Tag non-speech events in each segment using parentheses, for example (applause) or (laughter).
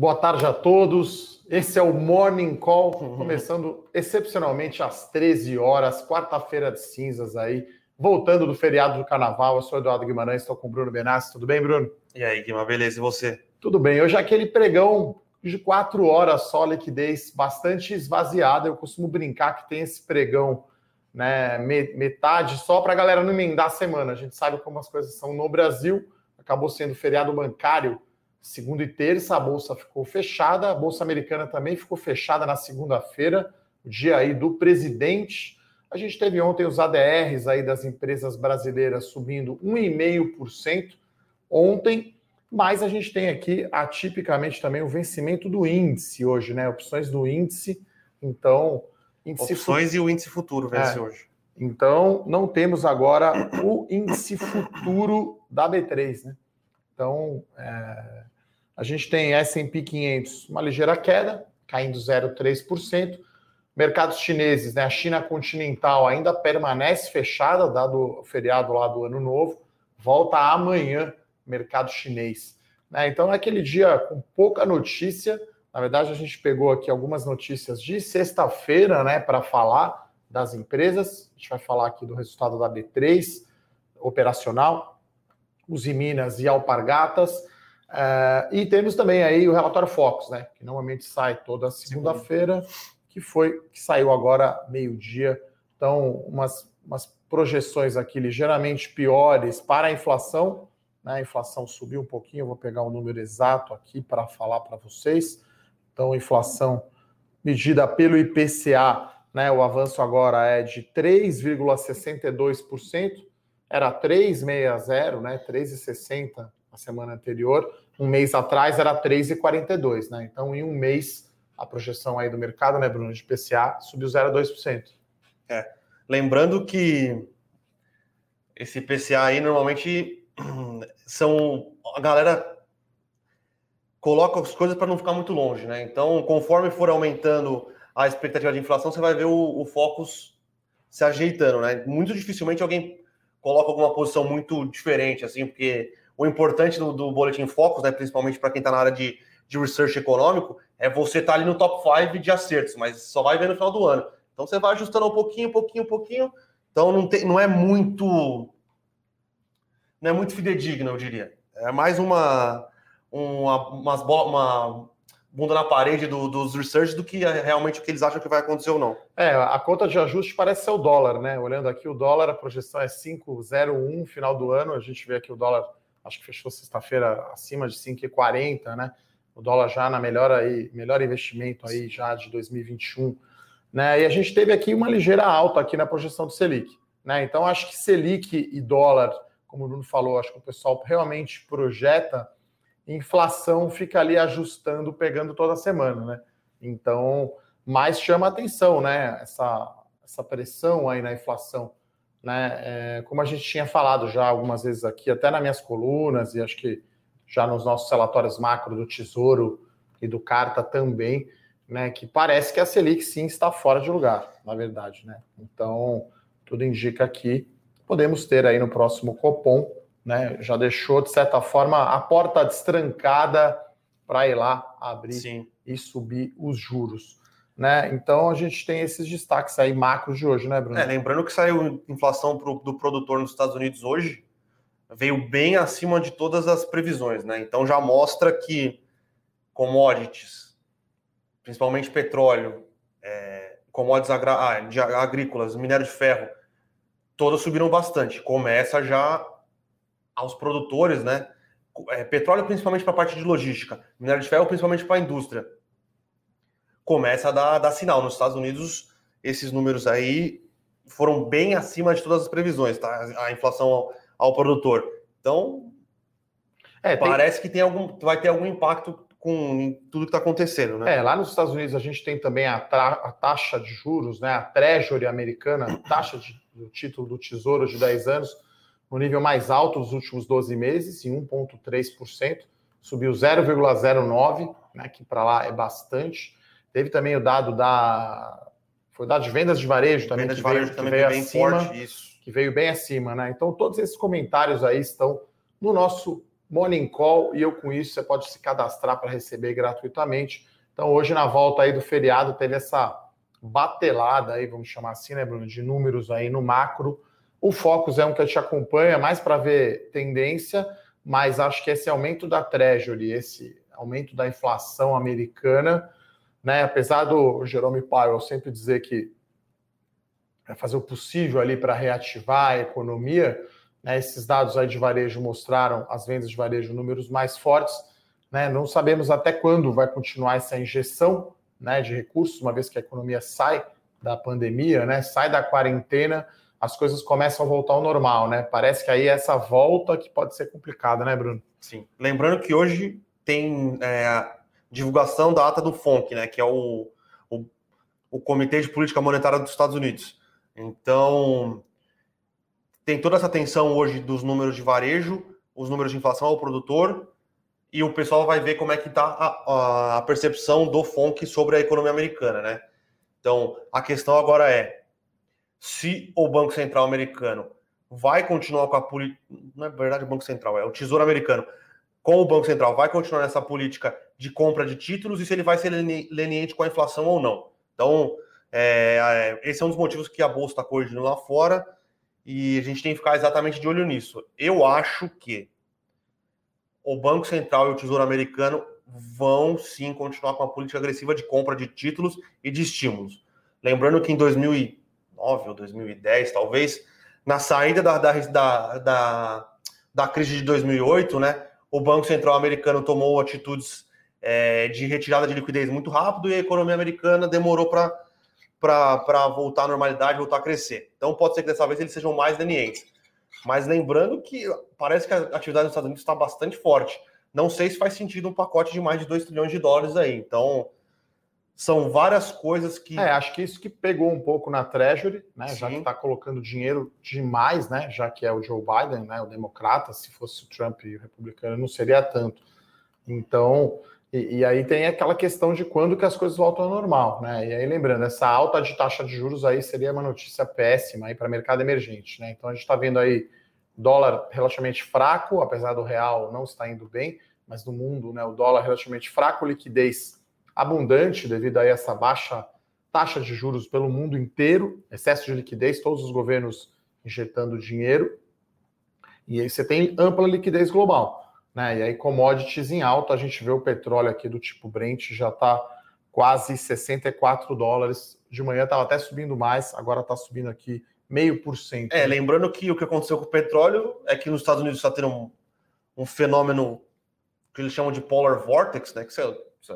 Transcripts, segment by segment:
Boa tarde a todos. Esse é o Morning Call, começando excepcionalmente às 13 horas, quarta-feira de cinzas aí, voltando do feriado do carnaval. Eu sou Eduardo Guimarães, estou com o Bruno Benassi. Tudo bem, Bruno? E aí, Guima, beleza? E você? Tudo bem. Hoje é aquele pregão de quatro horas só, liquidez bastante esvaziada. Eu costumo brincar que tem esse pregão, né, metade só para a galera não emendar a semana. A gente sabe como as coisas são no Brasil. Acabou sendo feriado bancário segunda e terça, a bolsa ficou fechada, a bolsa americana também ficou fechada na segunda-feira, o dia aí do presidente. A gente teve ontem os ADRs aí das empresas brasileiras subindo 1,5% ontem, mas a gente tem aqui atipicamente também o vencimento do índice hoje, né? Opções do índice. Então, índice opções e o índice futuro vence é. hoje. Então, não temos agora o índice futuro da B3, né? Então, é, a gente tem S&P 500, uma ligeira queda, caindo 0,3%. Mercados chineses, né? A China continental ainda permanece fechada, dado o feriado lá do Ano Novo. Volta amanhã, mercado chinês. Né? Então, é aquele dia com pouca notícia. Na verdade, a gente pegou aqui algumas notícias de sexta-feira, né, para falar das empresas. A gente vai falar aqui do resultado da B3 operacional os Minas e Alpargatas. Uh, e temos também aí o relatório Focus, né? Que normalmente sai toda segunda-feira, que foi que saiu agora meio-dia. Então, umas, umas projeções aqui ligeiramente piores para a inflação. Né? A inflação subiu um pouquinho, eu vou pegar o número exato aqui para falar para vocês. Então, inflação medida pelo IPCA, né? O avanço agora é de 3,62% era 3,60, né? 3,60 na semana anterior. Um mês atrás era 3,42, né? Então, em um mês, a projeção aí do mercado, né, Bruno, de PCA, subiu 0,2%. É. Lembrando que esse PCA aí normalmente (clears throat) são a galera coloca as coisas para não ficar muito longe, né? Então, conforme for aumentando a expectativa de inflação, você vai ver o, o Focus se ajeitando, né? Muito dificilmente alguém coloca alguma posição muito diferente, assim, porque o importante do, do Boletim Focus, né, principalmente para quem está na área de, de research econômico, é você estar tá ali no top 5 de acertos, mas só vai ver no final do ano. Então você vai ajustando um pouquinho, um pouquinho, um pouquinho. Então não, tem, não é muito. Não é muito fidedigno, eu diria. É mais uma. Uma, umas, uma bunda na parede do, dos research do que é realmente o que eles acham que vai acontecer ou não. É, a conta de ajuste parece ser o dólar, né? Olhando aqui o dólar, a projeção é 5,01 final do ano. A gente vê aqui o dólar, acho que fechou sexta-feira acima de 5,40, né? O dólar já na melhor aí, melhor investimento aí já de 2021, né? E a gente teve aqui uma ligeira alta aqui na projeção do Selic, né? Então acho que Selic e dólar, como o Bruno falou, acho que o pessoal realmente projeta inflação fica ali ajustando, pegando toda semana, né? Então, mais chama atenção, né? Essa, essa pressão aí na inflação, né? É, como a gente tinha falado já algumas vezes aqui, até nas minhas colunas, e acho que já nos nossos relatórios macro do Tesouro e do Carta também, né? Que parece que a Selic sim está fora de lugar, na verdade, né? Então, tudo indica que podemos ter aí no próximo Copom né? Já deixou, de certa forma, a porta destrancada para ir lá abrir Sim. e subir os juros. Né? Então a gente tem esses destaques aí macros de hoje, né, Bruno? É, lembrando que saiu inflação pro, do produtor nos Estados Unidos hoje, veio bem acima de todas as previsões, né? Então já mostra que commodities, principalmente petróleo, é, commodities ah, agrícolas, minério de ferro, todas subiram bastante. Começa já aos produtores, né? É, petróleo principalmente para a parte de logística, minério de ferro principalmente para a indústria. Começa a dar, dar sinal. Nos Estados Unidos, esses números aí foram bem acima de todas as previsões, tá? A inflação ao, ao produtor. Então, é, parece tem... que tem algum, vai ter algum impacto com tudo que está acontecendo, né? É, lá nos Estados Unidos a gente tem também a, a taxa de juros, né? A Treasury americana, taxa de, do título do Tesouro de 10 anos, no nível mais alto dos últimos 12 meses, em 1,3%, subiu 0,09%, né, que para lá é bastante. Teve também o dado da. Foi o dado de vendas de varejo também, Venda que, veio, que também veio bem acima, forte, isso. que veio bem acima, né? Então, todos esses comentários aí estão no nosso Morning Call, e eu com isso você pode se cadastrar para receber gratuitamente. Então, hoje, na volta aí do feriado, teve essa batelada aí, vamos chamar assim, né, Bruno, de números aí no macro. O Focus é um que a gente acompanha mais para ver tendência, mas acho que esse aumento da Treasury, esse aumento da inflação americana, né, apesar do Jerome Powell sempre dizer que vai fazer o possível ali para reativar a economia, né, esses dados aí de varejo mostraram as vendas de varejo números mais fortes, né, não sabemos até quando vai continuar essa injeção né, de recursos, uma vez que a economia sai da pandemia, né, sai da quarentena, as coisas começam a voltar ao normal, né? Parece que aí é essa volta que pode ser complicada, né, Bruno? Sim. Lembrando que hoje tem é, divulgação da ata do FONC, né, que é o, o, o Comitê de Política Monetária dos Estados Unidos. Então, tem toda essa tensão hoje dos números de varejo, os números de inflação ao produtor, e o pessoal vai ver como é que está a, a, percepção do FONC sobre a economia americana, né? Então, a questão agora é se o Banco Central americano vai continuar com a política. Não é verdade o Banco Central, é o Tesouro Americano. Com o Banco Central, vai continuar nessa política de compra de títulos e se ele vai ser leniente com a inflação ou não. Então, é, é, esse é um dos motivos que a Bolsa está corrigindo lá fora e a gente tem que ficar exatamente de olho nisso. Eu acho que o Banco Central e o Tesouro Americano vão sim continuar com a política agressiva de compra de títulos e de estímulos. Lembrando que em 2000 2009 ou 2010, talvez, na saída da, da, da, da, crise de 2008, né, o Banco Central americano tomou atitudes é, de retirada de liquidez muito rápido e a economia americana demorou para voltar à normalidade, voltar a crescer. Então pode ser que dessa vez eles sejam mais lenientes. Mas lembrando que parece que a atividade nos Estados Unidos está bastante forte. Não sei se faz sentido um pacote de mais de 2 trilhões de dólares aí. Então, são várias coisas que. É, acho que isso que pegou um pouco na Treasury, né? Sim. Já que está colocando dinheiro demais, né? Já que é o Joe Biden, né? O democrata, se fosse o Trump e o republicano, não seria tanto. Então, e, e, aí tem aquela questão de quando que as coisas voltam ao normal, né? E aí, lembrando, essa alta de taxa de juros aí seria uma notícia péssima aí para mercado emergente, né? Então a gente está vendo aí dólar relativamente fraco, apesar do real não estar indo bem, mas no mundo, né? O dólar relativamente fraco, liquidez abundante devido a essa baixa taxa de juros pelo mundo inteiro, excesso de liquidez, todos os governos injetando dinheiro. E aí você tem ampla liquidez global. Né? E aí, commodities em alta, a gente vê o petróleo aqui do tipo Brent já está quase 64 dólares. De manhã estava até subindo mais, agora está subindo aqui meio por cento. É, lembrando que o que aconteceu com o petróleo é que nos Estados Unidos está tendo um, um fenômeno que eles chamam de polar vortex, né? Que você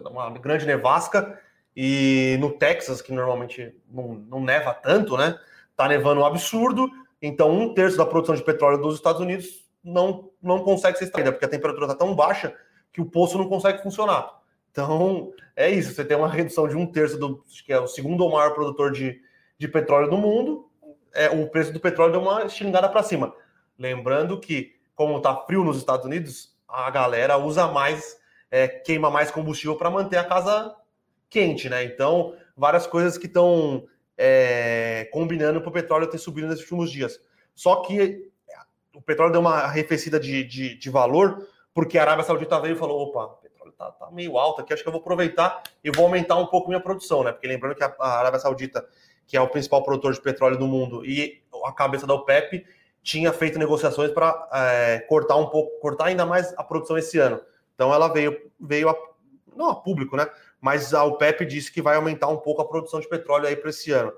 uma grande nevasca, e no Texas, que normalmente não, não neva tanto, né? Tá nevando um absurdo, então um terço da produção de petróleo dos Estados Unidos não, não consegue ser extraída, porque a temperatura está tão baixa que o poço não consegue funcionar. Então, é isso, você tem uma redução de um terço do que é o segundo maior produtor de, de petróleo do mundo, é, o preço do petróleo deu uma estilingada para cima. Lembrando que, como está frio nos Estados Unidos, a galera usa mais é, queima mais combustível para manter a casa quente, né? Então, várias coisas que estão é, combinando para o petróleo ter subido nesses últimos dias. Só que o petróleo deu uma arrefecida de, de, de valor, porque a Arábia Saudita veio e falou: opa, o petróleo está tá meio alto aqui, acho que eu vou aproveitar e vou aumentar um pouco minha produção, né? Porque lembrando que a, a Arábia Saudita, que é o principal produtor de petróleo do mundo, e a cabeça da OPEP tinha feito negociações para é, cortar um pouco, cortar ainda mais a produção esse ano. Então ela veio, veio a, não a público, né? Mas a OPEP disse que vai aumentar um pouco a produção de petróleo aí para esse ano.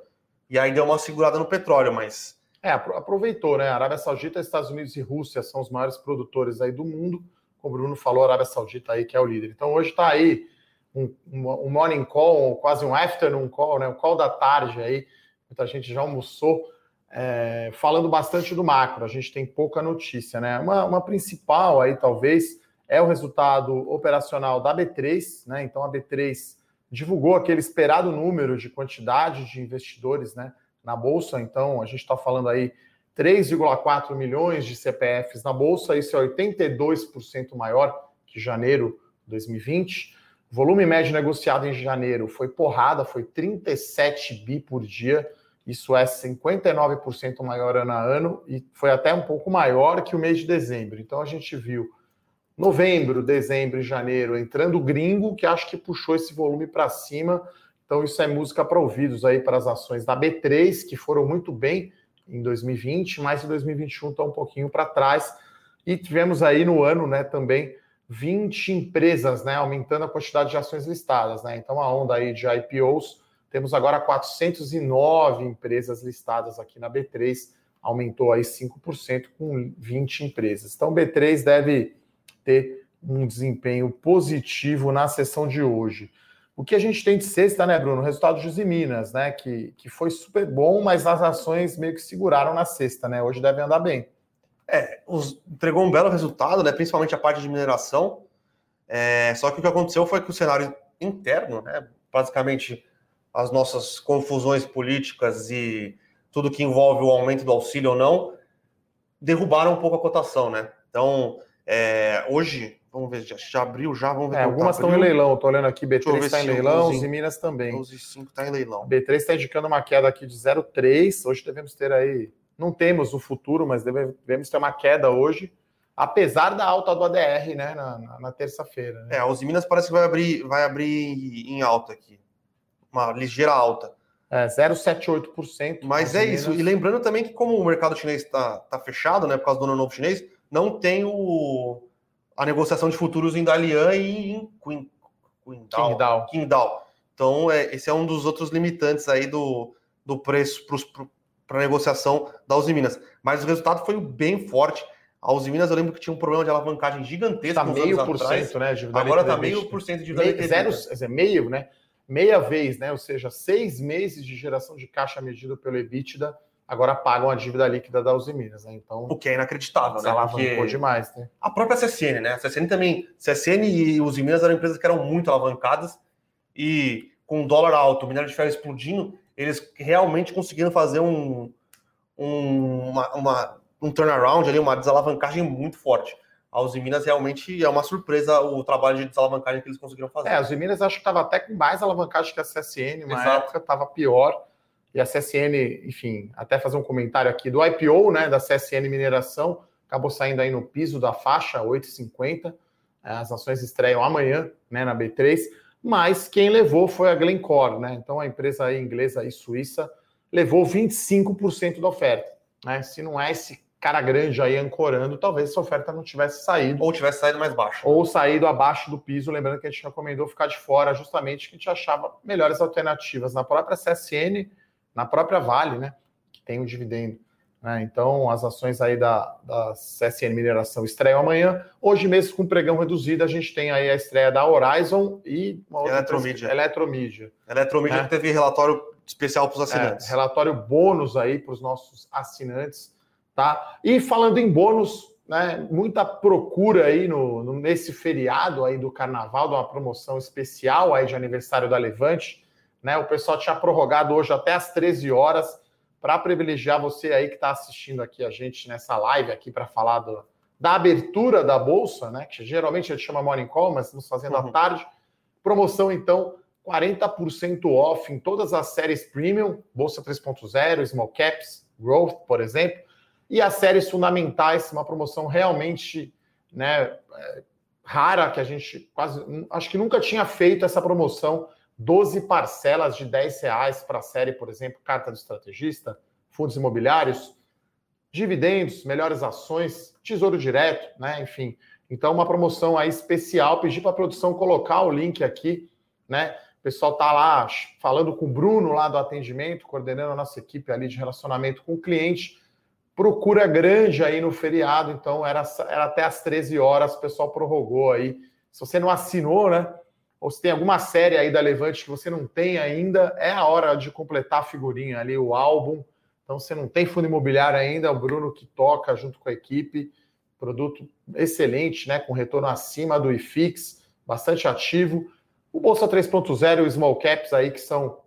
E aí deu uma segurada no petróleo, mas. É, aproveitou, né? Arábia Saudita, Estados Unidos e Rússia são os maiores produtores aí do mundo. Como o Bruno falou, a Arábia Saudita aí que é o líder. Então hoje está aí um, um, morning call, quase um afternoon call, né? Um call da tarde aí. Muita gente já almoçou. É, falando bastante do macro, a gente tem pouca notícia, né? Uma, uma principal aí, talvez, é o resultado operacional da B3, né? Então a B3 divulgou aquele esperado número de quantidade de investidores né, na Bolsa. Então, a gente está falando aí 3,4 milhões de CPFs na Bolsa, isso é 82% maior que janeiro de 2020. O volume médio negociado em janeiro foi porrada, foi 37 bi por dia. Isso é 59% maior ano a ano e foi até um pouco maior que o mês de dezembro. Então a gente viu novembro, dezembro e janeiro entrando gringo, que acho que puxou esse volume para cima. Então, isso é música para ouvidos aí para as ações da B3, que foram muito bem em 2020, mas em 2021 está um pouquinho para trás. E tivemos aí no ano né, também 20 empresas né, aumentando a quantidade de ações listadas. Né? Então, a onda aí de IPOs, temos agora 409 empresas listadas aqui na B3, aumentou aí 5% com 20 empresas. Então, B3 deve ter um desempenho positivo na sessão de hoje. O que a gente tem de sexta, né, Bruno? O resultado de Minas, né? Que, que foi super bom, mas as ações meio que seguraram na sexta, né? Hoje devem andar bem. É, os, entregou um belo resultado, né? Principalmente a parte de mineração. É, só que o que aconteceu foi que o cenário interno, né? Basicamente, as nossas confusões políticas e tudo que envolve o aumento do auxílio ou não, derrubaram um pouco a cotação, né? Então, é, hoje, Vamos ver, já, já abriu já, vamos ver. É, algumas estão em leilão, estou olhando aqui, B3 está em leilão, os Minas também. 12,5 está em leilão. B3 está indicando uma queda aqui de 0,3, hoje devemos ter aí, não temos o futuro, mas devemos ter uma queda hoje, apesar da alta do ADR, né, na, na, na terça-feira. Né? É, os Minas parece que vai abrir, vai abrir em alta aqui, uma ligeira alta. É, 0,78%. Mas é Minas. isso, e lembrando também que como o mercado chinês está tá fechado, né, por causa do ano novo chinês, não tem o a negociação de futuros em Dalian e em Queen. Qingdao. Então, é, esse é um dos outros limitantes aí do, do preço para a negociação da Uzi Minas. Mas o resultado foi bem forte. A Uzi Minas, eu lembro que tinha um problema de alavancagem gigantesco. Está meio por cento, né? Agora está meio por cento de dívida Zero, meio, né? Meia vez, né? Ou seja, seis meses de geração de caixa medido pelo EBITDA agora pagam a dívida líquida da Uzi Minas, né? Então, o que é inacreditável, né? Alavancou demais, né? A própria CSN, né? A CSN também, CSN e Uzi Minas eram empresas que eram muito alavancadas e com o dólar alto, o minério de ferro explodindo, eles realmente conseguiram fazer um um, uma, uma, um turnaround ali, uma desalavancagem muito forte. A Uzi Minas realmente é uma surpresa o trabalho de desalavancagem que eles conseguiram fazer. É, a Uzi Minas acho que estava até com mais alavancagem que a CSN, na Exato. época estava pior e a CSN, enfim, até fazer um comentário aqui do IPO, né, da CSN Mineração, acabou saindo aí no piso da faixa 8,50. É, as ações estreiam amanhã, né, na B3, mas quem levou foi a Glencore, né? Então a empresa aí inglesa e suíça levou 25% da oferta, né? Se não é esse cara grande aí ancorando, talvez essa oferta não tivesse saído. Ou tivesse saído mais baixo. Ou saído abaixo do piso, lembrando que a gente recomendou ficar de fora, justamente que a gente achava melhores alternativas na própria CSN na própria Vale, né, que tem o dividendo. Né? Então, as ações aí da, da CSN Mineração estreiam amanhã. Hoje mesmo, com pregão reduzido, a gente tem aí a estreia da Horizon e uma outra Eletromídia. Eletromídia. Eletromídia né? teve relatório especial para os assinantes. É, relatório bônus aí para os nossos assinantes, tá? E falando em bônus, né, muita procura aí no, no, nesse feriado aí do carnaval, de uma promoção especial aí de aniversário da Levante. Né? O pessoal tinha prorrogado hoje até às 13 horas para privilegiar você aí que está assistindo aqui a gente nessa live aqui para falar do, da abertura da bolsa, né? Que geralmente a gente chama morning call, mas estamos fazendo uhum. à tarde. Promoção então 40% off em todas as séries premium, bolsa 3.0, small caps, growth, por exemplo, e as séries fundamentais, uma promoção realmente, né, é, rara que a gente quase acho que nunca tinha feito essa promoção 12 parcelas de 10 reais para a série, por exemplo, carta do estrategista, fundos imobiliários, dividendos, melhores ações, tesouro direto, né? Enfim. Então, uma promoção aí especial. Pedi para a produção colocar o link aqui, né? O pessoal tá lá falando com o Bruno lá do atendimento, coordenando a nossa equipe ali de relacionamento com o cliente. Procura grande aí no feriado, então era, era até às 13 horas, o pessoal prorrogou aí. Se você não assinou, né? Ou se tem alguma série aí da Levante que você não tem ainda, é a hora de completar a figurinha ali, o álbum. Então, você não tem fundo imobiliário ainda, é o Bruno que toca junto com a equipe. Produto excelente, né? Com retorno acima do IFIX, bastante ativo. O Bolsa 3.0 e o Small Caps aí, que são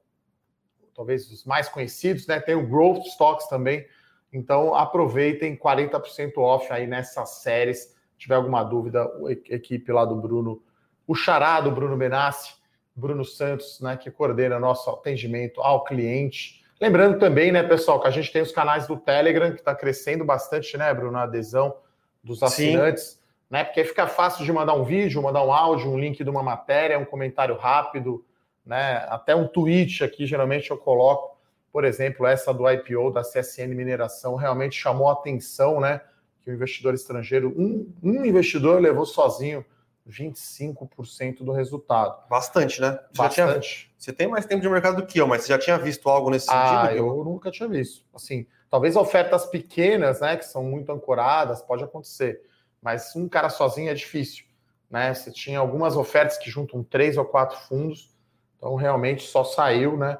talvez os mais conhecidos, né? Tem o Growth Stocks também. Então, aproveitem 40% off aí nessas séries. Se tiver alguma dúvida, a equipe lá do Bruno o xará do Bruno Benassi, Bruno Santos, né, que coordena nosso atendimento ao cliente. Lembrando também, né, pessoal, que a gente tem os canais do Telegram, que está crescendo bastante, né, Bruno, a adesão dos assinantes. Sim. né? Porque fica fácil de mandar um vídeo, mandar um áudio, um link de uma matéria, um comentário rápido, né? Até um tweet aqui, geralmente eu coloco, por exemplo, essa do IPO da CSN Mineração realmente chamou a atenção, né? Que o investidor estrangeiro, um, um investidor levou sozinho 25% do resultado. Bastante, né? Você Bastante. Tinha, você tem mais tempo de mercado do que eu, mas você já tinha visto algo nesse ah, sentido? Eu nunca tinha visto. Assim, talvez ofertas pequenas, né, que são muito ancoradas, pode acontecer mas um cara sozinho é difícil. Né? Você tinha algumas ofertas que juntam três ou quatro fundos, então realmente só saiu né,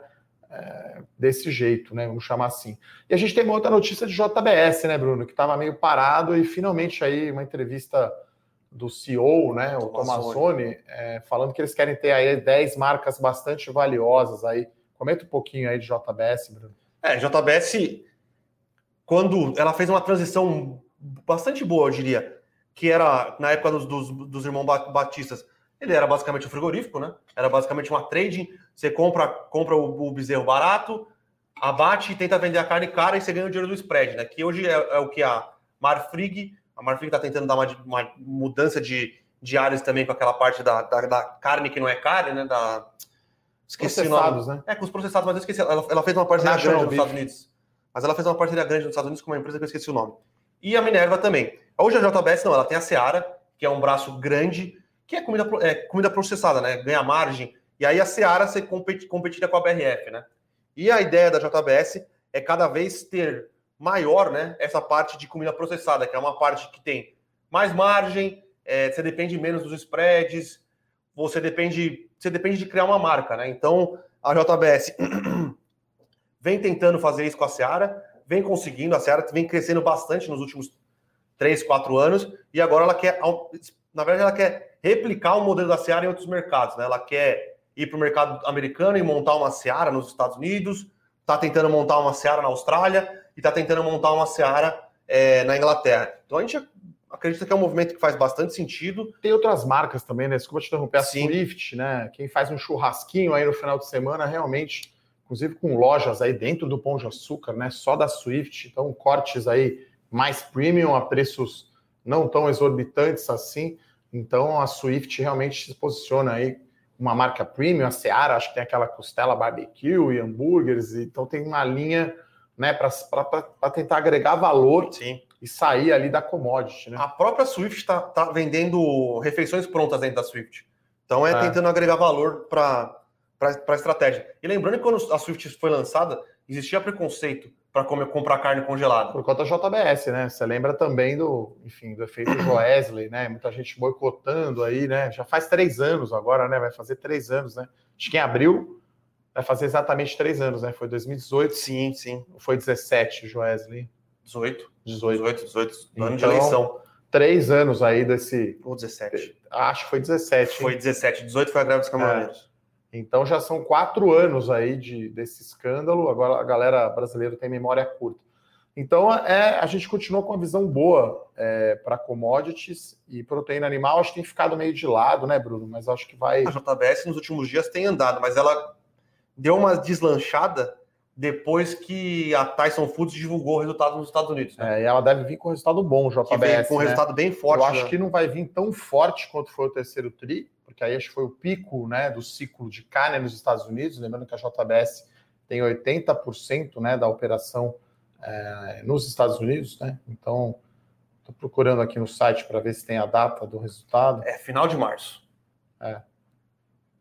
é, desse jeito, né? Vamos chamar assim. E a gente tem uma outra notícia de JBS, né, Bruno, que estava meio parado e finalmente aí uma entrevista do CEO, né, o Tomazoni, é, falando que eles querem ter aí 10 marcas bastante valiosas aí. Comenta um pouquinho aí de JBS, Bruno. É, JBS, quando ela fez uma transição bastante boa, eu diria que era na época dos, dos, dos irmãos Batistas, ele era basicamente um frigorífico, né? Era basicamente uma trading. Você compra, compra o, o bezerro barato, abate e tenta vender a carne cara e você ganha o dinheiro do spread, né? Que hoje é, é o que a Marfrig, a Marfrig está tentando dar uma, uma, mudança de, de áreas também com aquela parte da, da, da, carne que não é carne, né? Da, esqueci processados, né? É, com os processados, mas eu esqueci. Ela, ela fez uma parceria grande nos Estados Unidos. Mas ela fez uma parceria grande nos Estados Unidos com uma empresa que eu esqueci o nome. E a Minerva também. Hoje a JBS não, ela tem a Seara, que é um braço grande, que é comida, é, comida processada, né? Ganha margem. E aí a Seara você compete, competiria com a BRF, né? E a ideia da JBS é cada vez ter maior, né? Essa parte de comida processada, que é uma parte que tem mais margem, é, você depende menos dos spreads, você depende, você depende de criar uma marca, né? Então a JBS (clears throat) vem tentando fazer isso com a Seara, vem conseguindo, a Seara vem crescendo bastante nos últimos três, quatro anos, e agora ela quer, na verdade, ela quer replicar o modelo da Seara em outros mercados, né? Ela quer ir para o mercado americano e montar uma Seara nos Estados Unidos, está tentando montar uma Seara na Austrália e está tentando montar uma Seara é, na Inglaterra. Então a gente acredita que é um movimento que faz bastante sentido. Tem outras marcas também, né? Desculpa te interromper, a Sim. Swift, né? Quem faz um churrasquinho aí no final de semana, realmente, inclusive com lojas aí dentro do Pão de Açúcar, né? Só da Swift, então cortes aí mais premium a preços não tão exorbitantes assim. Então a Swift realmente se posiciona aí uma marca premium, a Seara, acho que tem aquela costela barbecue e hambúrgueres, então tem uma linha né, para tentar agregar valor Sim. e sair ali da commodity. Né? A própria Swift está tá vendendo refeições prontas dentro da Swift. Então é, é. tentando agregar valor para a estratégia. E lembrando que quando a Swift foi lançada, existia preconceito para comprar carne congelada. Por conta da JBS, né? Você lembra também do, enfim, do efeito Joesley, (coughs) né? Muita gente boicotando aí, né? Já faz três anos agora, né? Vai fazer três anos, né? Acho que em abril vai fazer exatamente três anos, né? Foi 2018. Sim, sim. Foi 17, Joesley. 18. 18. 18, 18. Ano então, de eleição. Três anos aí desse. Ou 17. Acho que foi 17. Foi 17. 18 foi a greve dos caminhoneiros. É. Então já são quatro anos aí de, desse escândalo. Agora a galera brasileira tem memória curta. Então é, a gente continua com uma visão boa é, para commodities e proteína animal. Acho que tem ficado meio de lado, né, Bruno? Mas acho que vai. A JBS nos últimos dias tem andado, mas ela deu uma deslanchada depois que a Tyson Foods divulgou o resultado nos Estados Unidos. Né? É, e ela deve vir com resultado bom, JBS. com um né? resultado bem forte. Eu acho né? que não vai vir tão forte quanto foi o terceiro TRI, porque aí acho que foi o pico né, do ciclo de carne nos Estados Unidos. Lembrando que a JBS tem 80% né, da operação é, nos Estados Unidos, né? Então, estou procurando aqui no site para ver se tem a data do resultado. É final de março. É.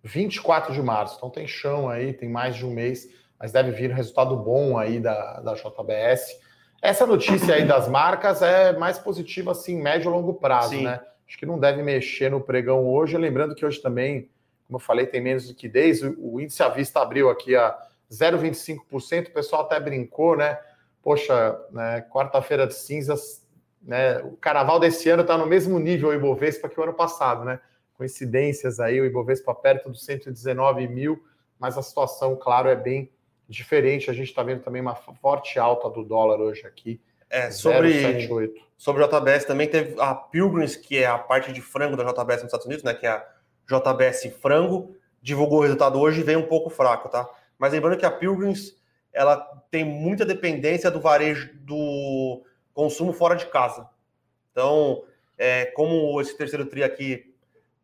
24 de março. Então tem chão aí, tem mais de um mês, mas deve vir um resultado bom aí da, da JBS. Essa notícia aí das marcas é mais positiva assim, médio e longo prazo, Sim. né? Acho que não deve mexer no pregão hoje. Lembrando que hoje também, como eu falei, tem menos liquidez. O, o índice à vista abriu aqui a 0,25%. O pessoal até brincou, né? Poxa, né, quarta-feira de cinzas, né? O carnaval desse ano está no mesmo nível Ibovespa que o ano passado, né? Coincidências aí, o Ibovespa perto dos 119 mil, mas a situação, claro, é bem diferente. A gente está vendo também uma forte alta do dólar hoje aqui. É, sobre, 078. sobre JBS também teve a Pilgrims, que é a parte de frango da JBS nos Estados Unidos, né? Que é a JBS Frango, divulgou o resultado hoje e veio um pouco fraco, tá? Mas lembrando que a Pilgrims ela tem muita dependência do varejo do consumo fora de casa. Então, é, como esse terceiro tri aqui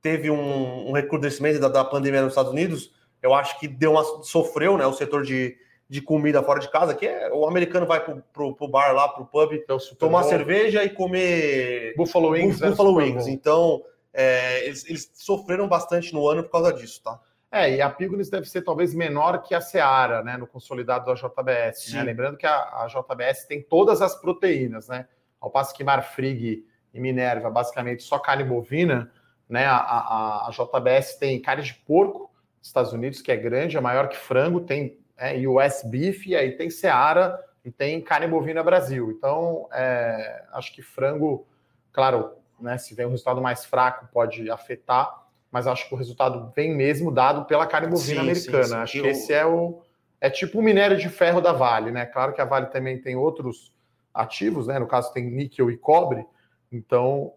teve um, um recrudescimento da, da, pandemia nos Estados Unidos, eu acho que deu uma, sofreu né, o setor de, de comida fora de casa, que é o americano vai pro, pro, pro bar lá, pro pub, é tomar bom. cerveja e comer Buffalo Wings. Buffalo né, Wings. Então, é, eles, eles, sofreram bastante no ano por causa disso, tá? É, e a Pignes deve ser talvez menor que a Seara, né, no consolidado da JBS. Né? Lembrando que a, a, JBS tem todas as proteínas, né? Ao passo que Marfrig e Minerva, basicamente só carne bovina, né? A, a, a JBS tem carne de porco, Estados Unidos, que é grande, é maior que frango, tem é, US Beef, e aí tem Seara e tem carne bovina Brasil. Então, é, acho que frango, claro, né, se vem um resultado mais fraco, pode afetar, mas acho que o resultado vem mesmo dado pela carne bovina sim, americana. Sim, sim. Acho que esse é o. É tipo o minério de ferro da Vale, né? Claro que a Vale também tem outros ativos, né? No caso, tem níquel e cobre. Então,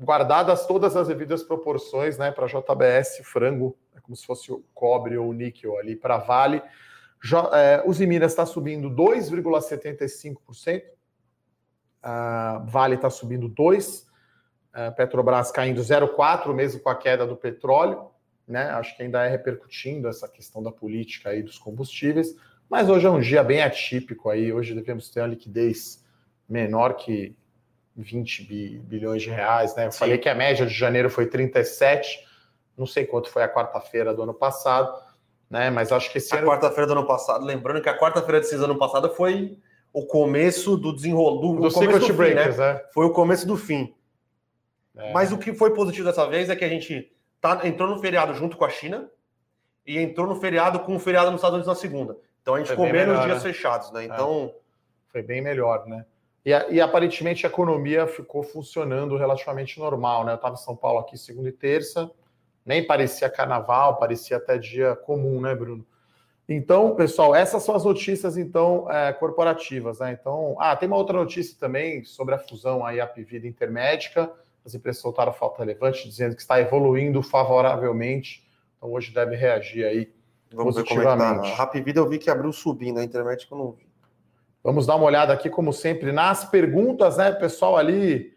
guardadas todas as devidas proporções, né? Para JBS, frango é como se fosse o cobre ou o níquel ali para Vale. É, os Minas está subindo 2,75%, a Vale está subindo 2%, a Petrobras caindo 0,4%, mesmo com a queda do petróleo, né? Acho que ainda é repercutindo essa questão da política aí dos combustíveis, mas hoje é um dia bem atípico aí, hoje devemos ter uma liquidez menor que 20 bilhões de reais, né? Eu Sim. falei que a média de janeiro foi 37, não sei quanto foi a quarta-feira do ano passado, né? Mas acho que esse a ano... quarta-feira do ano passado, lembrando que a quarta-feira desse ano passado foi o começo do desenrolo do, do começo do fim, breakers, né? É. Foi o começo do fim. É. Mas o que foi positivo dessa vez é que a gente tá, entrou no feriado junto com a China e entrou no feriado com o feriado nos Estados Unidos na segunda. Então a gente foi ficou menos melhor, dias né? fechados, né? É. Então é. foi bem melhor, né? E, e, aparentemente a economia ficou funcionando relativamente normal, né? Eu estava em São Paulo aqui segunda e terça, nem parecia carnaval, parecia até dia comum, né, Bruno? Então, pessoal, essas são as notícias então é, corporativas, né? Então, ah, tem uma outra notícia também sobre a fusão aí Apivida Intermédica. As empresas soltaram falta relevante dizendo que está evoluindo favoravelmente. Então, hoje deve reagir aí Vamos positivamente. Ver como é que tá. A Rapvida eu vi que abriu subindo, a Intermédica eu não vi. Vamos dar uma olhada aqui, como sempre, nas perguntas, né, pessoal ali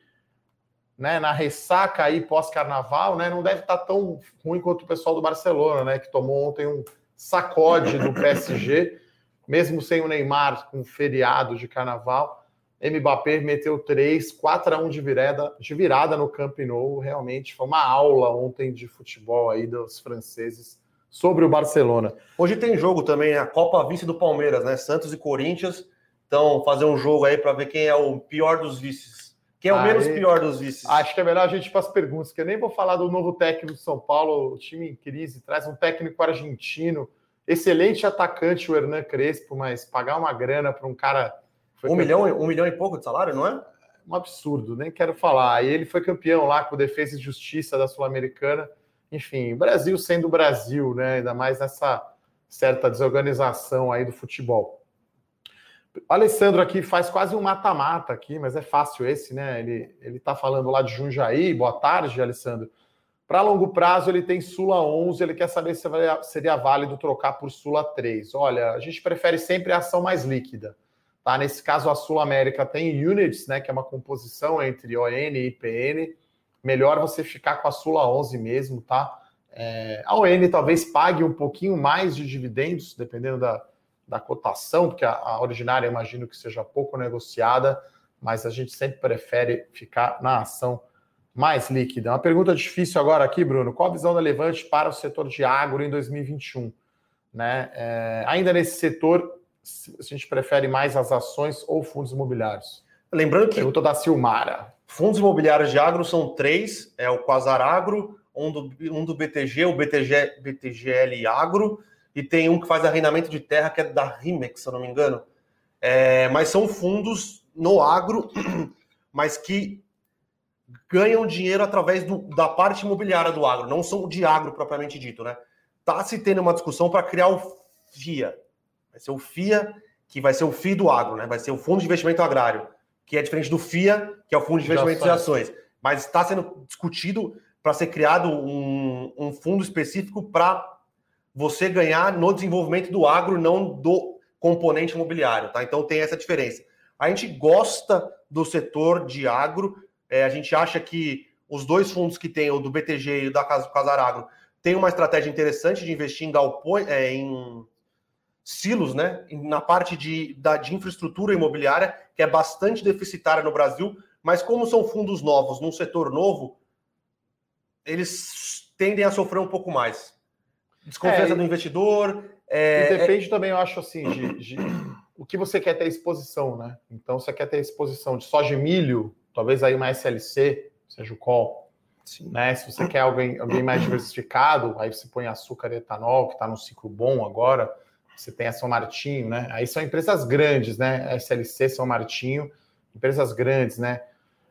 né, na ressaca aí pós-carnaval, né, não deve estar tá tão ruim quanto o pessoal do Barcelona, né, que tomou ontem um sacode do PSG, mesmo sem o Neymar com feriado de carnaval. Mbappé meteu 3, 4 a 1 de virada, de virada no Camp Nou. Realmente foi uma aula ontem de futebol aí dos franceses sobre o Barcelona. Hoje tem jogo também, a Copa Vice do Palmeiras, né? Santos e Corinthians. Então, fazer um jogo aí para ver quem é o pior dos vices. Quem é o menos pior dos vices? Acho que é melhor a gente ir para as perguntas, que eu nem vou falar do novo técnico do São Paulo, o time em crise, traz um técnico argentino, excelente atacante o Hernan Crespo, mas pagar uma grana para um cara. Um milhão, um milhão e pouco de salário, não é? Um absurdo, nem quero falar. E ele foi campeão lá com Defesa e Justiça da Sul-Americana. Enfim, Brasil sendo Brasil, né? Ainda mais nessa certa desorganização aí do futebol. O Alessandro aqui faz quase um mata-mata aqui, mas é fácil esse, né? Ele, ele tá falando lá de Jundiaí. Boa tarde, Alessandro. Para longo prazo, ele tem Sula 11, ele quer saber se seria válido trocar por Sula 3. Olha, a gente prefere sempre a ação mais líquida. Tá? Nesse caso, a Sul América tem units, né, que é uma composição entre ON e IPN. Melhor você ficar com a Sula 11 mesmo, tá? É, a ON talvez pague um pouquinho mais de dividendos, dependendo da, da cotação, porque a, a originária imagino que seja pouco negociada, mas a gente sempre prefere ficar na ação mais líquida. Uma pergunta difícil agora aqui, Bruno. Qual a visão da Levante para o setor de agro em 2021? Né? É, ainda nesse setor, a gente prefere mais as ações ou fundos imobiliários? Lembrando que. Pergunta da Silmara. Fundos imobiliários de agro são três: é o Quasar Agro, um do, um do BTG, o BTG, BTGL Agro e tem um que faz arrendamento de terra, que é da Rimex, se eu não me engano. É, mas são fundos no agro, (clears throat) mas que ganham dinheiro através do, da parte imobiliária do agro, não são de agro propriamente dito, né? Tá se tendo uma discussão para criar o FIA. Vai ser o FIA, que vai ser o FII do agro, né? Vai ser o Fundo de Investimento Agrário, que é diferente do FIA, que é o Fundo de Investimento de Ações. Mas está sendo discutido para ser criado um, um fundo específico para você ganhar no desenvolvimento do agro, não do componente imobiliário, tá? Então tem essa diferença. A gente gosta do setor de agro, É, a gente acha que os dois fundos que tem, o do BTG e o da Casa, Casar Agro, tem uma estratégia interessante de investir em, galpões, é, em silos, né? Na parte de, da, de infraestrutura imobiliária, que é bastante deficitária no Brasil, mas como são fundos novos, num setor novo, eles tendem a sofrer um pouco mais. Desconfiança é, do investidor. É, depende é... também, eu acho assim, de, de, (clears throat) o que você quer ter exposição, né? Então, você quer ter exposição de soja e milho, talvez aí uma SLC, seja o call. Sim. Né? Se você quer alguém, alguém mais diversificado, aí você põe açúcar e etanol, que está num ciclo bom agora. Você tem a São Martinho, né? Aí são empresas grandes, né? SLC, São Martinho, empresas grandes, né?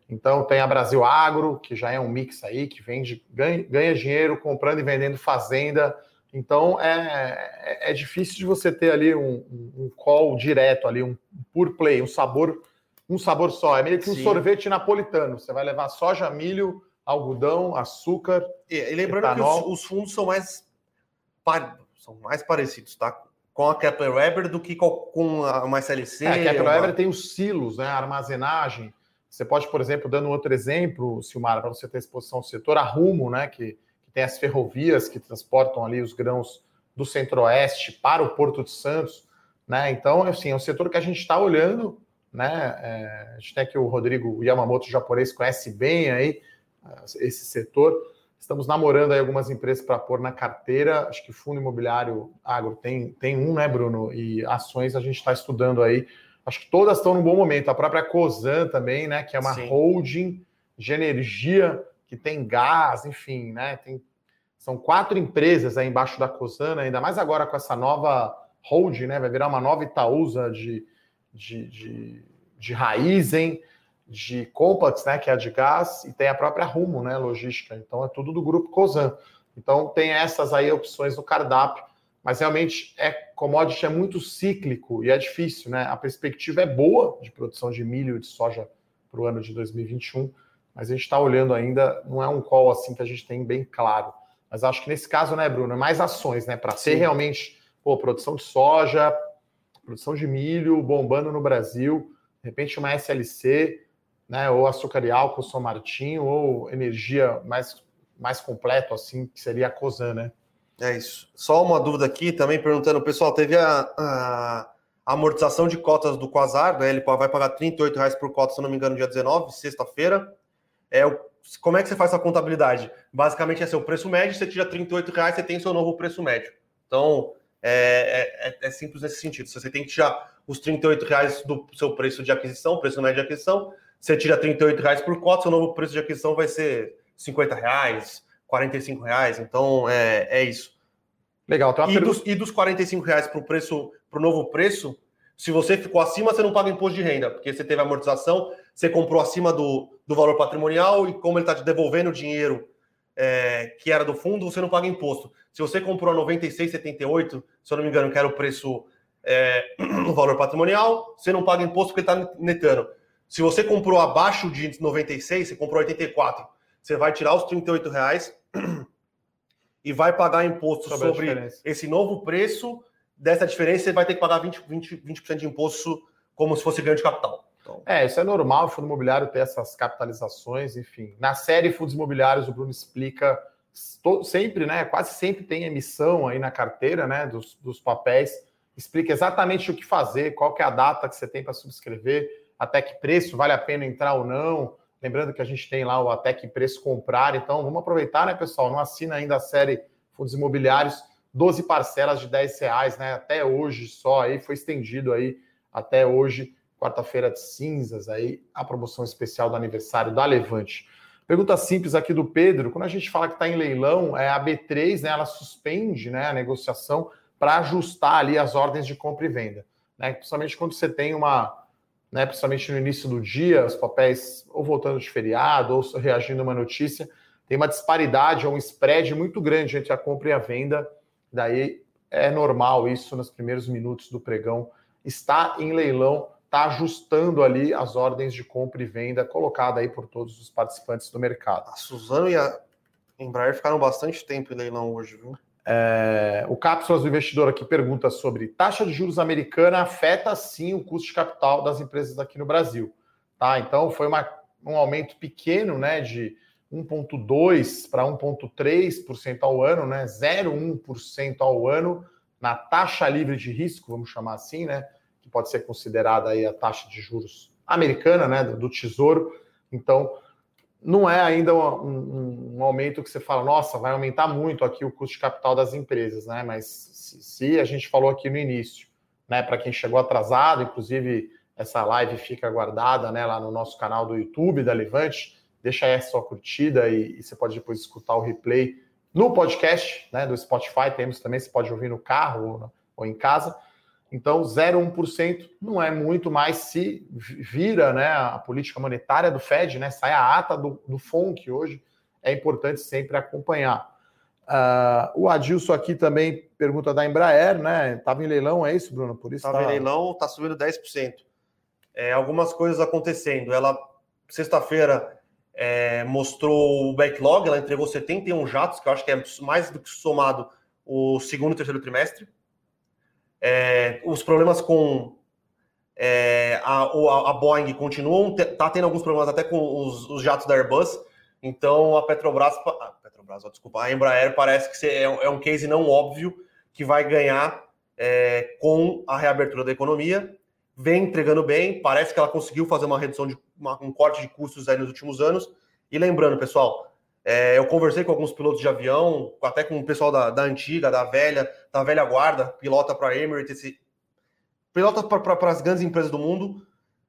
Então tem a Brasil Agro, que já é um mix aí, que vende, ganha, ganha dinheiro comprando e vendendo fazenda. Então é, é, é difícil de você ter ali um, um, call direto ali, um pur play, um sabor, um sabor só. É meio que um Sim. sorvete napolitano. Você vai levar soja, milho, algodão, açúcar. E, e lembrando etanol. que os, os, fundos são mais, são mais parecidos, tá? Com a Kepler Weber do que com a, uma SLC. É, a Kepler uma... Weber tem os silos, né? A armazenagem. Você pode, por exemplo, dando outro exemplo, Silmar, para você ter exposição ao setor, a Rumo, né? Que tem as ferrovias que transportam ali os grãos do centro-oeste para o Porto de Santos, né? Então, assim, é um setor que a gente está olhando, né? É, a gente tem aqui o Rodrigo Yamamoto japonês, conhece bem aí esse setor. Estamos namorando aí algumas empresas para pôr na carteira. Acho que fundo imobiliário agro tem, tem um, né, Bruno? E ações a gente está estudando aí. Acho que todas estão num bom momento. A própria Cosan também, né? Que é uma Sim. holding de energia que tem gás, enfim, né? Tem, são quatro empresas aí embaixo da Cosan, ainda mais agora com essa nova holding, né? Vai virar uma nova Itaúsa de, de, de, de raiz, hein? de Compax, né, que é a de gás, e tem a própria Rumo, né, logística. Então é tudo do grupo Cosan. Então tem essas aí opções no cardápio, mas realmente é commodity é muito cíclico e é difícil, né? A perspectiva é boa de produção de milho e de soja para o ano de 2021, mas a gente está olhando ainda, não é um call assim que a gente tem bem claro. Mas acho que nesse caso, né, Bruno, é mais ações, né, para ser realmente, pô, produção de soja, produção de milho bombando no Brasil, de repente uma SLC, né? Ou açúcar e álcool, São Martinho, ou energia mais, mais completo, assim, que seria a COSAN, né? É isso. Só uma dúvida aqui, também perguntando, pessoal, teve a, a, amortização de cotas do Quasar, né? Ele vai pagar R$ reais por cota, se não me engano, dia 19, sexta-feira. É o, como é que você faz essa contabilidade? Basicamente é seu preço médio, você tira R$ reais, você tem seu novo preço médio. Então, é, é, é, é simples nesse sentido. Se você tem que tirar os R$ reais do seu preço de aquisição, preço médio de aquisição, você tira 38 reais por cota, seu novo preço de aquisição vai ser 50 reais, 45 reais. Então é, é isso. Legal. Então e, pergunta... dos, e dos 45 reais para o preço, para o novo preço, se você ficou acima, você não paga imposto de renda, porque você teve amortização, você comprou acima do, do valor patrimonial e como ele está te devolvendo o dinheiro é, que era do fundo, você não paga imposto. Se você comprou a 96,78, se eu não me engano, que era o preço é, (clears throat) no valor patrimonial, você não paga imposto porque está netando. Se você comprou abaixo de 96, você comprou 84, você vai tirar os 38 reais (clears throat) e vai pagar imposto sobre, sobre esse novo preço. Dessa diferença, você vai ter que pagar 20%, 20, 20 de imposto como se fosse ganho de capital. Então... É, isso é normal o fundo imobiliário ter essas capitalizações, enfim. Na série Fundos Imobiliários, o Bruno explica sempre, né? Quase sempre tem emissão aí na carteira, né? Dos, dos papéis. Explica exatamente o que fazer, qual que é a data que você tem para subscrever até que preço vale a pena entrar ou não. Lembrando que a gente tem lá o até que preço comprar. Então, vamos aproveitar, né, pessoal? Não assina ainda a série Fundos Imobiliários, 12 parcelas de 10 reais, né? Até hoje só aí, foi estendido aí até hoje, quarta-feira de cinzas, aí, a promoção especial do aniversário da Levante. Pergunta simples aqui do Pedro: quando a gente fala que está em leilão, é a B3, né? Ela suspende né, a negociação para ajustar ali as ordens de compra e venda. Né? Principalmente quando você tem uma né, principalmente no início do dia, os papéis ou voltando de feriado ou reagindo a uma notícia, tem uma disparidade um spread muito grande entre a compra e a venda. Daí é normal isso nos primeiros minutos do pregão. Está em leilão, está ajustando ali as ordens de compra e venda colocada aí por todos os participantes do mercado. A Suzano e a Embraer ficaram bastante tempo em leilão hoje, viu? É, o Cápsulas do Investidor aqui pergunta sobre taxa de juros americana afeta sim o custo de capital das empresas aqui no Brasil. Tá? Então foi uma, um aumento pequeno, né, de 1,2% para 1,3% ao ano, né, 0,1% ao ano na taxa livre de risco, vamos chamar assim, né, que pode ser considerada aí a taxa de juros americana, né, do Tesouro. Então, não é ainda um, um, um, aumento que você fala, nossa, vai aumentar muito aqui o custo de capital das empresas, né? Mas se, se a gente falou aqui no início, né, para quem chegou atrasado, inclusive essa live fica guardada, né, lá no nosso canal do YouTube da Levante, deixa aí a sua curtida e, e você pode depois escutar o replay no podcast, né, do Spotify, temos também, você pode ouvir no carro ou, ou em casa. Então, 0,1% não é muito mais se vira né, a política monetária do Fed, né, sai a ata do, do FONC hoje, é importante sempre acompanhar. Uh, o Adilson aqui também pergunta da Embraer, né? Estava em leilão, é isso, Bruno? Por isso Estava tá... em leilão, está subindo 10%. É, algumas coisas acontecendo. Ela, sexta-feira, é, mostrou o backlog, ela entregou 71 jatos, que eu acho que é mais do que somado o segundo e terceiro trimestre. É, os problemas com é, a, a, Boeing continuam, está tendo alguns problemas até com os, os, jatos da Airbus. Então a Petrobras, a Petrobras, desculpa, a Embraer parece que é, é um case não óbvio que vai ganhar é, com a reabertura da economia. Vem entregando bem, parece que ela conseguiu fazer uma redução de uma, um corte de custos aí nos últimos anos. E lembrando, pessoal, é, eu conversei com alguns pilotos de avião, até com o pessoal da, da antiga, da velha, da velha guarda, pilota para Emirates, pilota para as grandes empresas do mundo.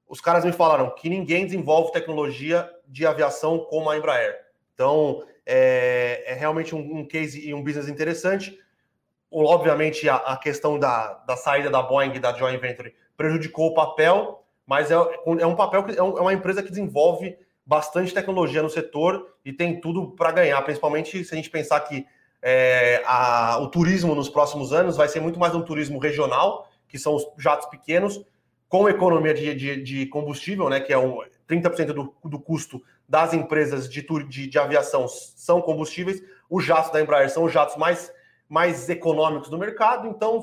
Os caras me falaram que ninguém desenvolve tecnologia de aviação como a Embraer. Então, é, é realmente um, um, case e um business interessante. Obviamente, a, a, questão da, da saída da Boeing da joint venture prejudicou o papel, mas é, é um papel que é, é uma empresa que desenvolve bastante tecnologia no setor e tem tudo para ganhar, principalmente se a gente pensar que é, a, o turismo nos próximos anos vai ser muito mais um turismo regional, que são os jatos pequenos, com economia de, de, de combustível, né, que é um 30% do, do custo das empresas de, de, de aviação são combustíveis. Os jatos da Embraer são os jatos mais, mais econômicos do mercado, então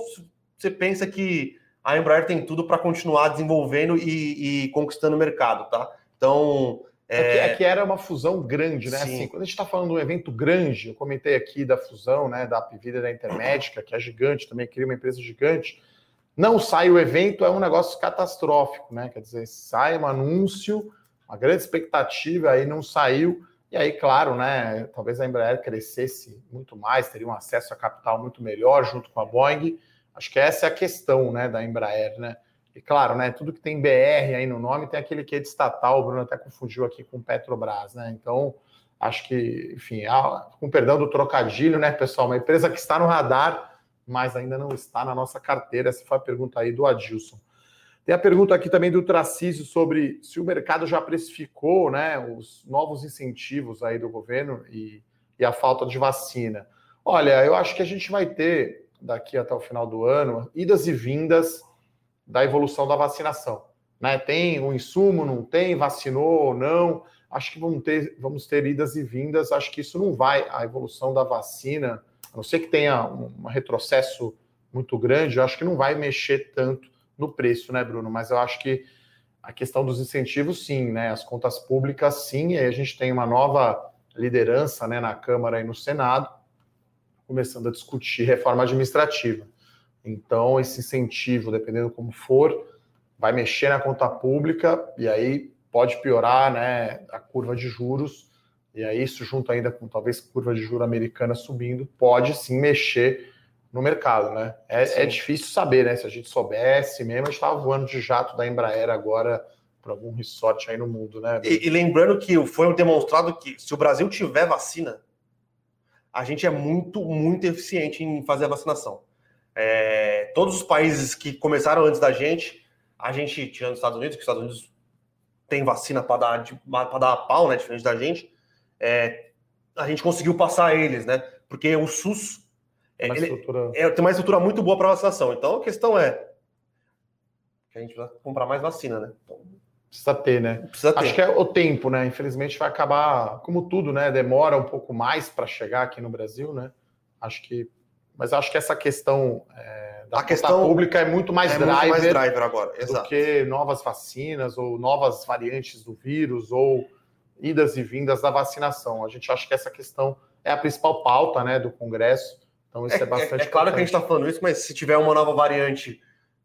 você pensa que a Embraer tem tudo para continuar desenvolvendo e, e conquistando o mercado, tá? Então, é, que, é que, era uma fusão grande, né? Assim, quando a gente está falando de um evento grande, eu comentei aqui da fusão, né, da Apvida da Intermédica, que é gigante, também cria uma empresa gigante. Não sai o evento, é um negócio catastrófico, né? Quer dizer, sai um anúncio, uma grande expectativa, aí não saiu. E aí, claro, né? Talvez a Embraer crescesse muito mais, teria um acesso a capital muito melhor junto com a Boeing. Acho que essa é a questão, né, da Embraer, né? E claro, né, tudo que tem BR aí no nome tem aquele que é de estatal, o Bruno até confundiu aqui com Petrobras, né? Então, acho que, enfim, com perdão do trocadilho, né, pessoal, uma empresa que está no radar, mas ainda não está na nossa carteira. Essa foi a pergunta aí do Adilson. Tem a pergunta aqui também do Tracísio sobre se o mercado já precificou, né, os novos incentivos aí do governo e, e a falta de vacina. Olha, eu acho que a gente vai ter daqui até o final do ano idas e vindas da evolução da vacinação. Né? Tem um insumo, não tem, vacinou ou não. Acho que vamos ter, vamos ter idas e vindas. Acho que isso não vai, a evolução da vacina, a não ser que tenha um, retrocesso muito grande, eu acho que não vai mexer tanto no preço, né, Bruno? Mas eu acho que a questão dos incentivos, sim, né? As contas públicas, sim, e a gente tem uma nova liderança né, na Câmara e no Senado, começando a discutir reforma administrativa. Então, esse incentivo, dependendo como for, vai mexer na conta pública e aí pode piorar né, a curva de juros. E aí, isso junto ainda com talvez curva de juros americana subindo, pode sim mexer no mercado, né? É, é difícil saber, né? Se a gente soubesse mesmo, a gente estava voando de jato da Embraer agora para algum resort aí no mundo, né? E, e, lembrando que foi demonstrado que se o Brasil tiver vacina, a gente é muito, muito eficiente em fazer a vacinação. É, todos os países que começaram antes da gente, a gente, tirando os Estados Unidos, que os Estados Unidos tem vacina para dar, para dar pau, né? Diferente da gente, é, a gente conseguiu passar eles, né? Porque o SUS é, ele, estrutura... é, tem uma estrutura muito boa para vacinação. Então a questão é que a gente vai comprar mais vacina, né? Então, Precisa ter, né? Precisa ter. Acho que é o tempo, né? Infelizmente vai acabar, como tudo, né? Demora um pouco mais para chegar aqui no Brasil, né? Acho que mas acho que essa questão é, da a questão pública é muito mais, é driver, muito mais driver agora, Exato. do que novas vacinas ou novas variantes do vírus ou idas e vindas da vacinação. A gente acha que essa questão é a principal pauta né, do Congresso. Então, isso é, é, é bastante. É, é claro que a gente está falando isso, mas se tiver uma nova variante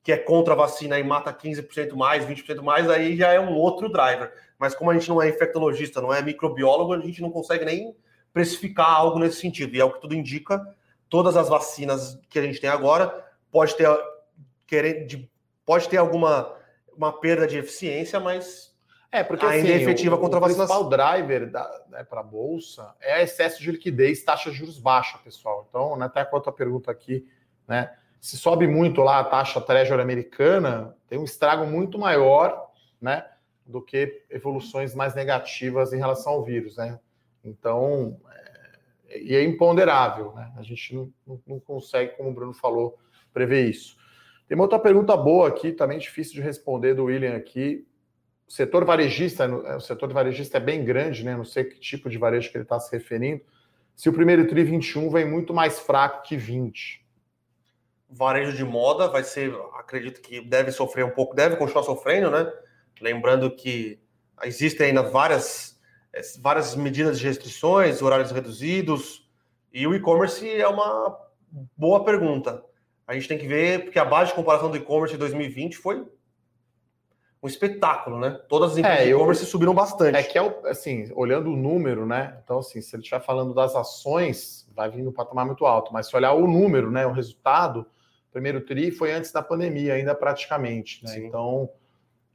que é contra a vacina e mata 15% mais, 20% mais, aí já é um outro driver. Mas como a gente não é infectologista, não é microbiólogo, a gente não consegue nem precificar algo nesse sentido. E é o que tudo indica. Todas as vacinas que a gente tem agora pode ter, querer, pode ter alguma uma perda de eficiência, mas é, porque ainda assim, é efetiva o, contra a vacinação. O principal driver né, para a Bolsa é excesso de liquidez, taxa de juros baixa, pessoal. Então, né, até a outra pergunta aqui, né? Se sobe muito lá a taxa Treasury americana, tem um estrago muito maior, né? Do que evoluções mais negativas em relação ao vírus, né? Então, é, e é imponderável, né? A gente não, não, não consegue, como o Bruno falou, prever isso. Tem uma outra pergunta boa aqui, também difícil de responder do William aqui o setor varejista, é, o setor varejista é bem grande, né? Não sei que tipo de varejo que ele está se referindo. Se o primeiro TRI 21 vem muito mais fraco que 20. Varejo de moda vai ser, acredito que deve sofrer um pouco, deve continuar sofrendo, né? Lembrando que existem ainda várias, é, várias medidas de restrições, horários reduzidos, e o e-commerce é uma boa pergunta. A gente tem que ver, porque a base de comparação do e-commerce de 2020 foi um espetáculo, né? Todas as empresas é, de e-commerce subiram bastante. É que é assim, olhando o número, né? Então, assim, se ele estiver falando das ações, vai vir no patamar muito alto. Mas se olhar o número, né? O resultado, primeiro TRI foi antes da pandemia, ainda praticamente. Né? Então,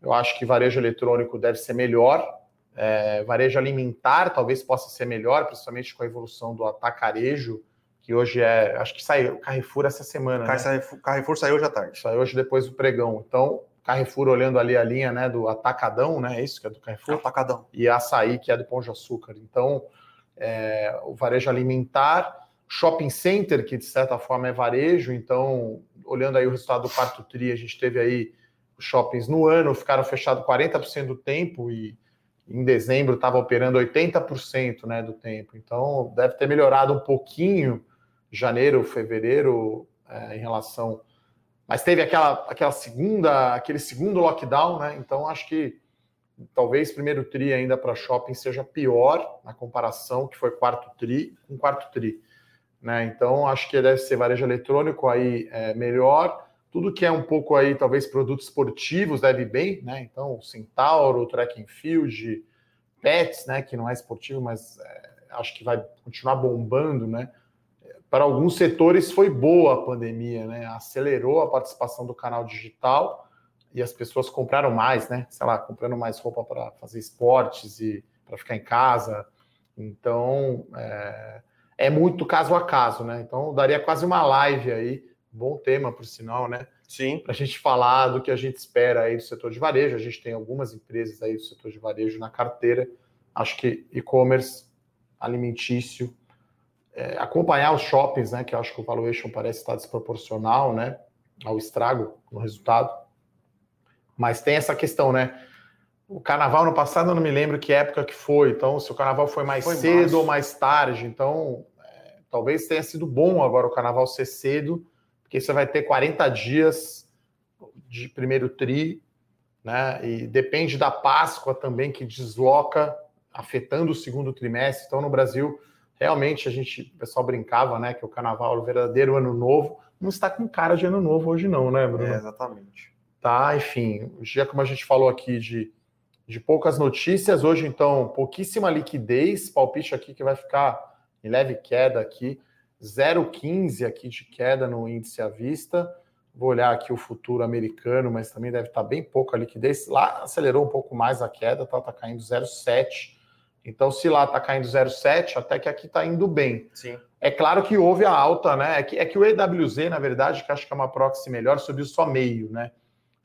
eu acho que varejo eletrônico deve ser melhor. É, varejo alimentar talvez possa ser melhor, principalmente com a evolução do atacarejo, que hoje é. Acho que saiu Carrefour essa semana. Carrefour, né? Carrefour saiu hoje à tarde. Saiu hoje depois do pregão. Então, Carrefour olhando ali a linha né, do Atacadão, né? É isso que é do Carrefour? Atacadão. E Açaí, que é do Pão de Açúcar. Então, é, o varejo alimentar, shopping center, que de certa forma é varejo, então, olhando aí o resultado do quarto TRI, a gente teve aí os shoppings no ano, ficaram fechados 40% do tempo e em dezembro estava operando 80% né, do tempo. Então, deve ter melhorado um pouquinho janeiro, fevereiro, é, em relação mas teve aquela, aquela segunda, aquele segundo lockdown, né? Então acho que talvez primeiro tri ainda para shopping seja pior na comparação que foi quarto tri com quarto tri, né? Então acho que deve ser varejo eletrônico aí é, melhor. Tudo que é um pouco aí talvez produtos esportivos deve bem, né? Então Centauro, Track and Field, Pets, né? Que não é esportivo, mas é, acho que vai continuar bombando, né? para alguns setores foi boa a pandemia, né? Acelerou a participação do canal digital e as pessoas compraram mais, né? Sei lá, comprando mais roupa para fazer esportes e para ficar em casa. Então, é, é, muito caso a caso, né? Então, daria quase uma live aí, bom tema, por sinal, né? Sim. Para a gente falar do que a gente espera aí do setor de varejo. A gente tem algumas empresas aí do setor de varejo na carteira. Acho que e-commerce, alimentício, é, acompanhar os shoppings, né, que eu acho que o valuation parece estar desproporcional, né, ao estrago no resultado. Mas tem essa questão, né? O carnaval no passado eu não me lembro que época que foi, então se o carnaval foi mais foi cedo março. ou mais tarde, então é, talvez tenha sido bom agora o carnaval ser cedo, porque você vai ter 40 dias de primeiro tri, né? E depende da Páscoa também que desloca, afetando o segundo trimestre. Então no Brasil realmente a gente, o pessoal brincava, né, que o carnaval, o verdadeiro ano novo, não está com cara de ano novo hoje não, né, Bruno? É, exatamente. Tá, enfim, já como a gente falou aqui de, de poucas notícias, hoje então, pouquíssima liquidez, palpite aqui que vai ficar em leve queda aqui, 0,15 aqui de queda no índice à vista, vou olhar aqui o futuro americano, mas também deve estar bem pouca liquidez, lá acelerou um pouco mais a queda, tá, tá caindo 0,7 então, se lá está caindo 0,7, até que aqui está indo bem. Sim. É claro que houve a alta, né? É que, é que o EWZ, na verdade, que acho que é uma proxy melhor, subiu só meio, né?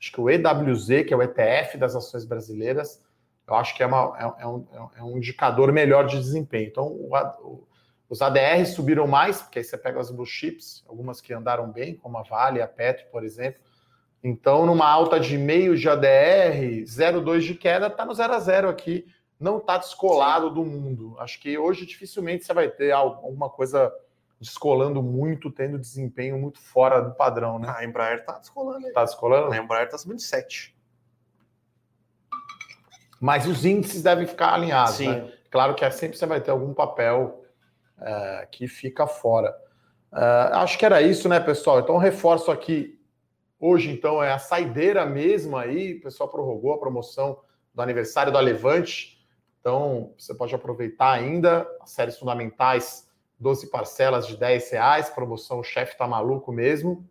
Acho que o EWZ, que é o ETF das ações brasileiras, eu acho que é, uma, é, é um, é um indicador melhor de desempenho. Então, o, o, os ADRs subiram mais, porque aí você pega as blue chips, algumas que andaram bem, como a Vale, a Petro, por exemplo. Então, numa alta de meio de ADR, 0,2 de queda, está no 0 a 0 aqui não está descolado do mundo. Acho que hoje dificilmente você vai ter alguma coisa descolando muito, tendo desempenho muito fora do padrão, né? A Embraer está descolando. Está descolando? A Embraer está subindo 7. Mas os índices devem ficar alinhados. Né? Claro que é, sempre você vai ter algum papel é, que fica fora. É, acho que era isso, né, pessoal? Então, reforço aqui. Hoje, então, é a saideira mesmo aí. O pessoal prorrogou a promoção do aniversário da Levante. Então, você pode aproveitar ainda as séries fundamentais, 12 parcelas de 10 reais, promoção chefe tá maluco mesmo.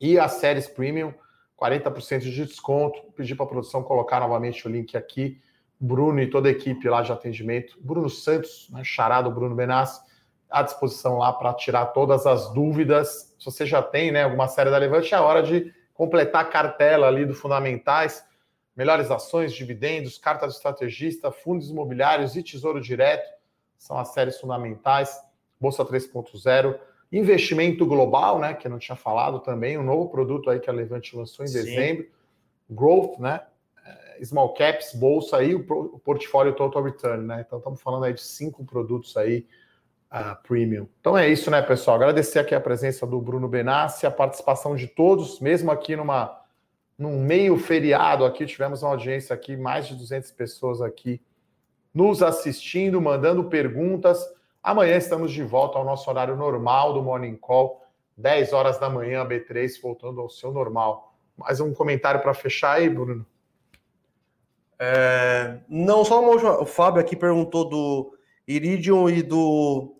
E as séries premium, 40% de desconto. Pedi para a produção colocar novamente o link aqui. Bruno e toda a equipe lá de atendimento. Bruno Santos, né, charado Bruno Benassi, à disposição lá para tirar todas as dúvidas. Se você já tem né, alguma série da Levante, é hora de completar a cartela ali do Fundamentais. Melhores ações, dividendos, carta de estrategista, fundos imobiliários e tesouro direto são as séries fundamentais. Bolsa 3.0. Investimento global, né? Que eu não tinha falado também, um novo produto aí que a Levante lançou em Sim. dezembro. Growth, né? É, small caps, bolsa e o portfólio total return, né? Então estamos falando aí de cinco produtos aí uh, premium. Então é isso, né, pessoal? Agradecer aqui a presença do Bruno Benassi, a participação de todos, mesmo aqui numa num meio feriado aqui, tivemos uma audiência aqui, mais de 200 pessoas aqui nos assistindo, mandando perguntas. Amanhã estamos de volta ao nosso horário normal do Morning Call, 10 horas da manhã, B3, voltando ao seu normal. Mais um comentário para fechar aí, Bruno? É, não, só uma última. O Fábio aqui perguntou do Iridium e do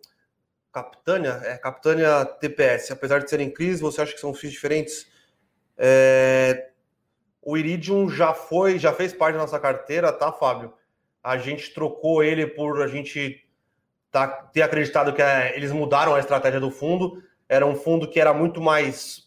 Capitânia, é Capitânia TPS. Apesar de serem crise, você acha que são FIIs diferentes? É, o Iridium já foi, já fez parte da nossa carteira, tá, Fábio? A gente trocou ele por a gente tá, ter acreditado que é, eles mudaram a estratégia do fundo. Era um fundo que era muito mais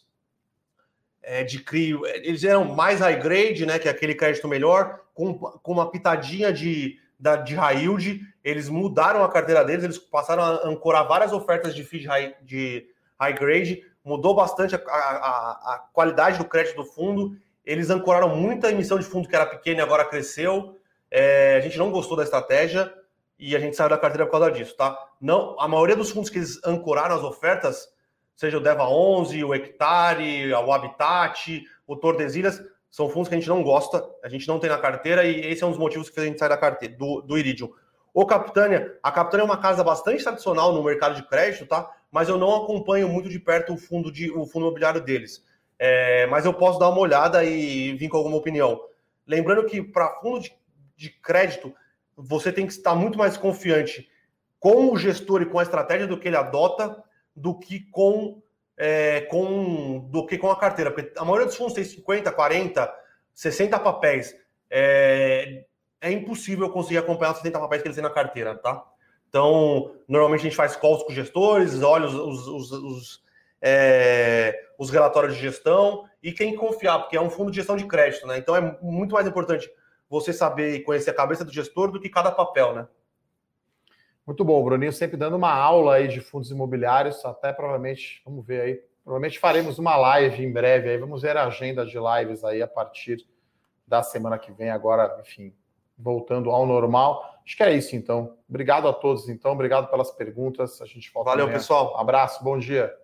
é, de crio. Eles eram mais high grade, né? Que é aquele crédito melhor, com, com uma pitadinha de, da, de high yield. Eles mudaram a carteira deles, eles passaram a ancorar várias ofertas de FII de high grade, mudou bastante a, a, a qualidade do crédito do fundo. Eles ancoraram muita emissão de fundo que era pequena e agora cresceu. É, a gente não gostou da estratégia e a gente saiu da carteira por causa disso, tá? Não, a maioria dos fundos que eles ancoraram as ofertas, seja o Deva 11, o Hectare, o Habitat, o Tordesilhas, são fundos que a gente não gosta, a gente não tem na carteira e esse é um dos motivos que fez a gente sair da carteira, do, do Iridium. O Capitânia, a Capitânia é uma casa bastante tradicional no mercado de crédito, tá? Mas eu não acompanho muito de perto o fundo, de, o fundo imobiliário deles. É, mas eu posso dar uma olhada e vir com alguma opinião. Lembrando que para fundo de, de crédito, você tem que estar muito mais confiante com o gestor e com a estratégia do que ele adota do que com, é, com do que com a carteira. Porque a maioria dos fundos tem 50, 40, 60 papéis. É, é impossível conseguir acompanhar os 60 papéis que eles têm na carteira, tá? Então, normalmente a gente faz calls com gestores, olha os, os, os, os, é, os relatórios de gestão e quem confiar, porque é um fundo de gestão de crédito, né? Então é muito mais importante você saber e conhecer a cabeça do gestor do que cada papel, né? Muito bom, Bruninho, sempre dando uma aula aí de fundos imobiliários, até provavelmente, vamos ver aí, provavelmente faremos uma live em breve aí, vamos ver a agenda de lives aí a partir da semana que vem, agora, enfim, voltando ao normal. Acho que é isso, então. Obrigado a todos, então, obrigado pelas perguntas, a gente volta Valeu, amanhã. pessoal. Abraço, bom dia.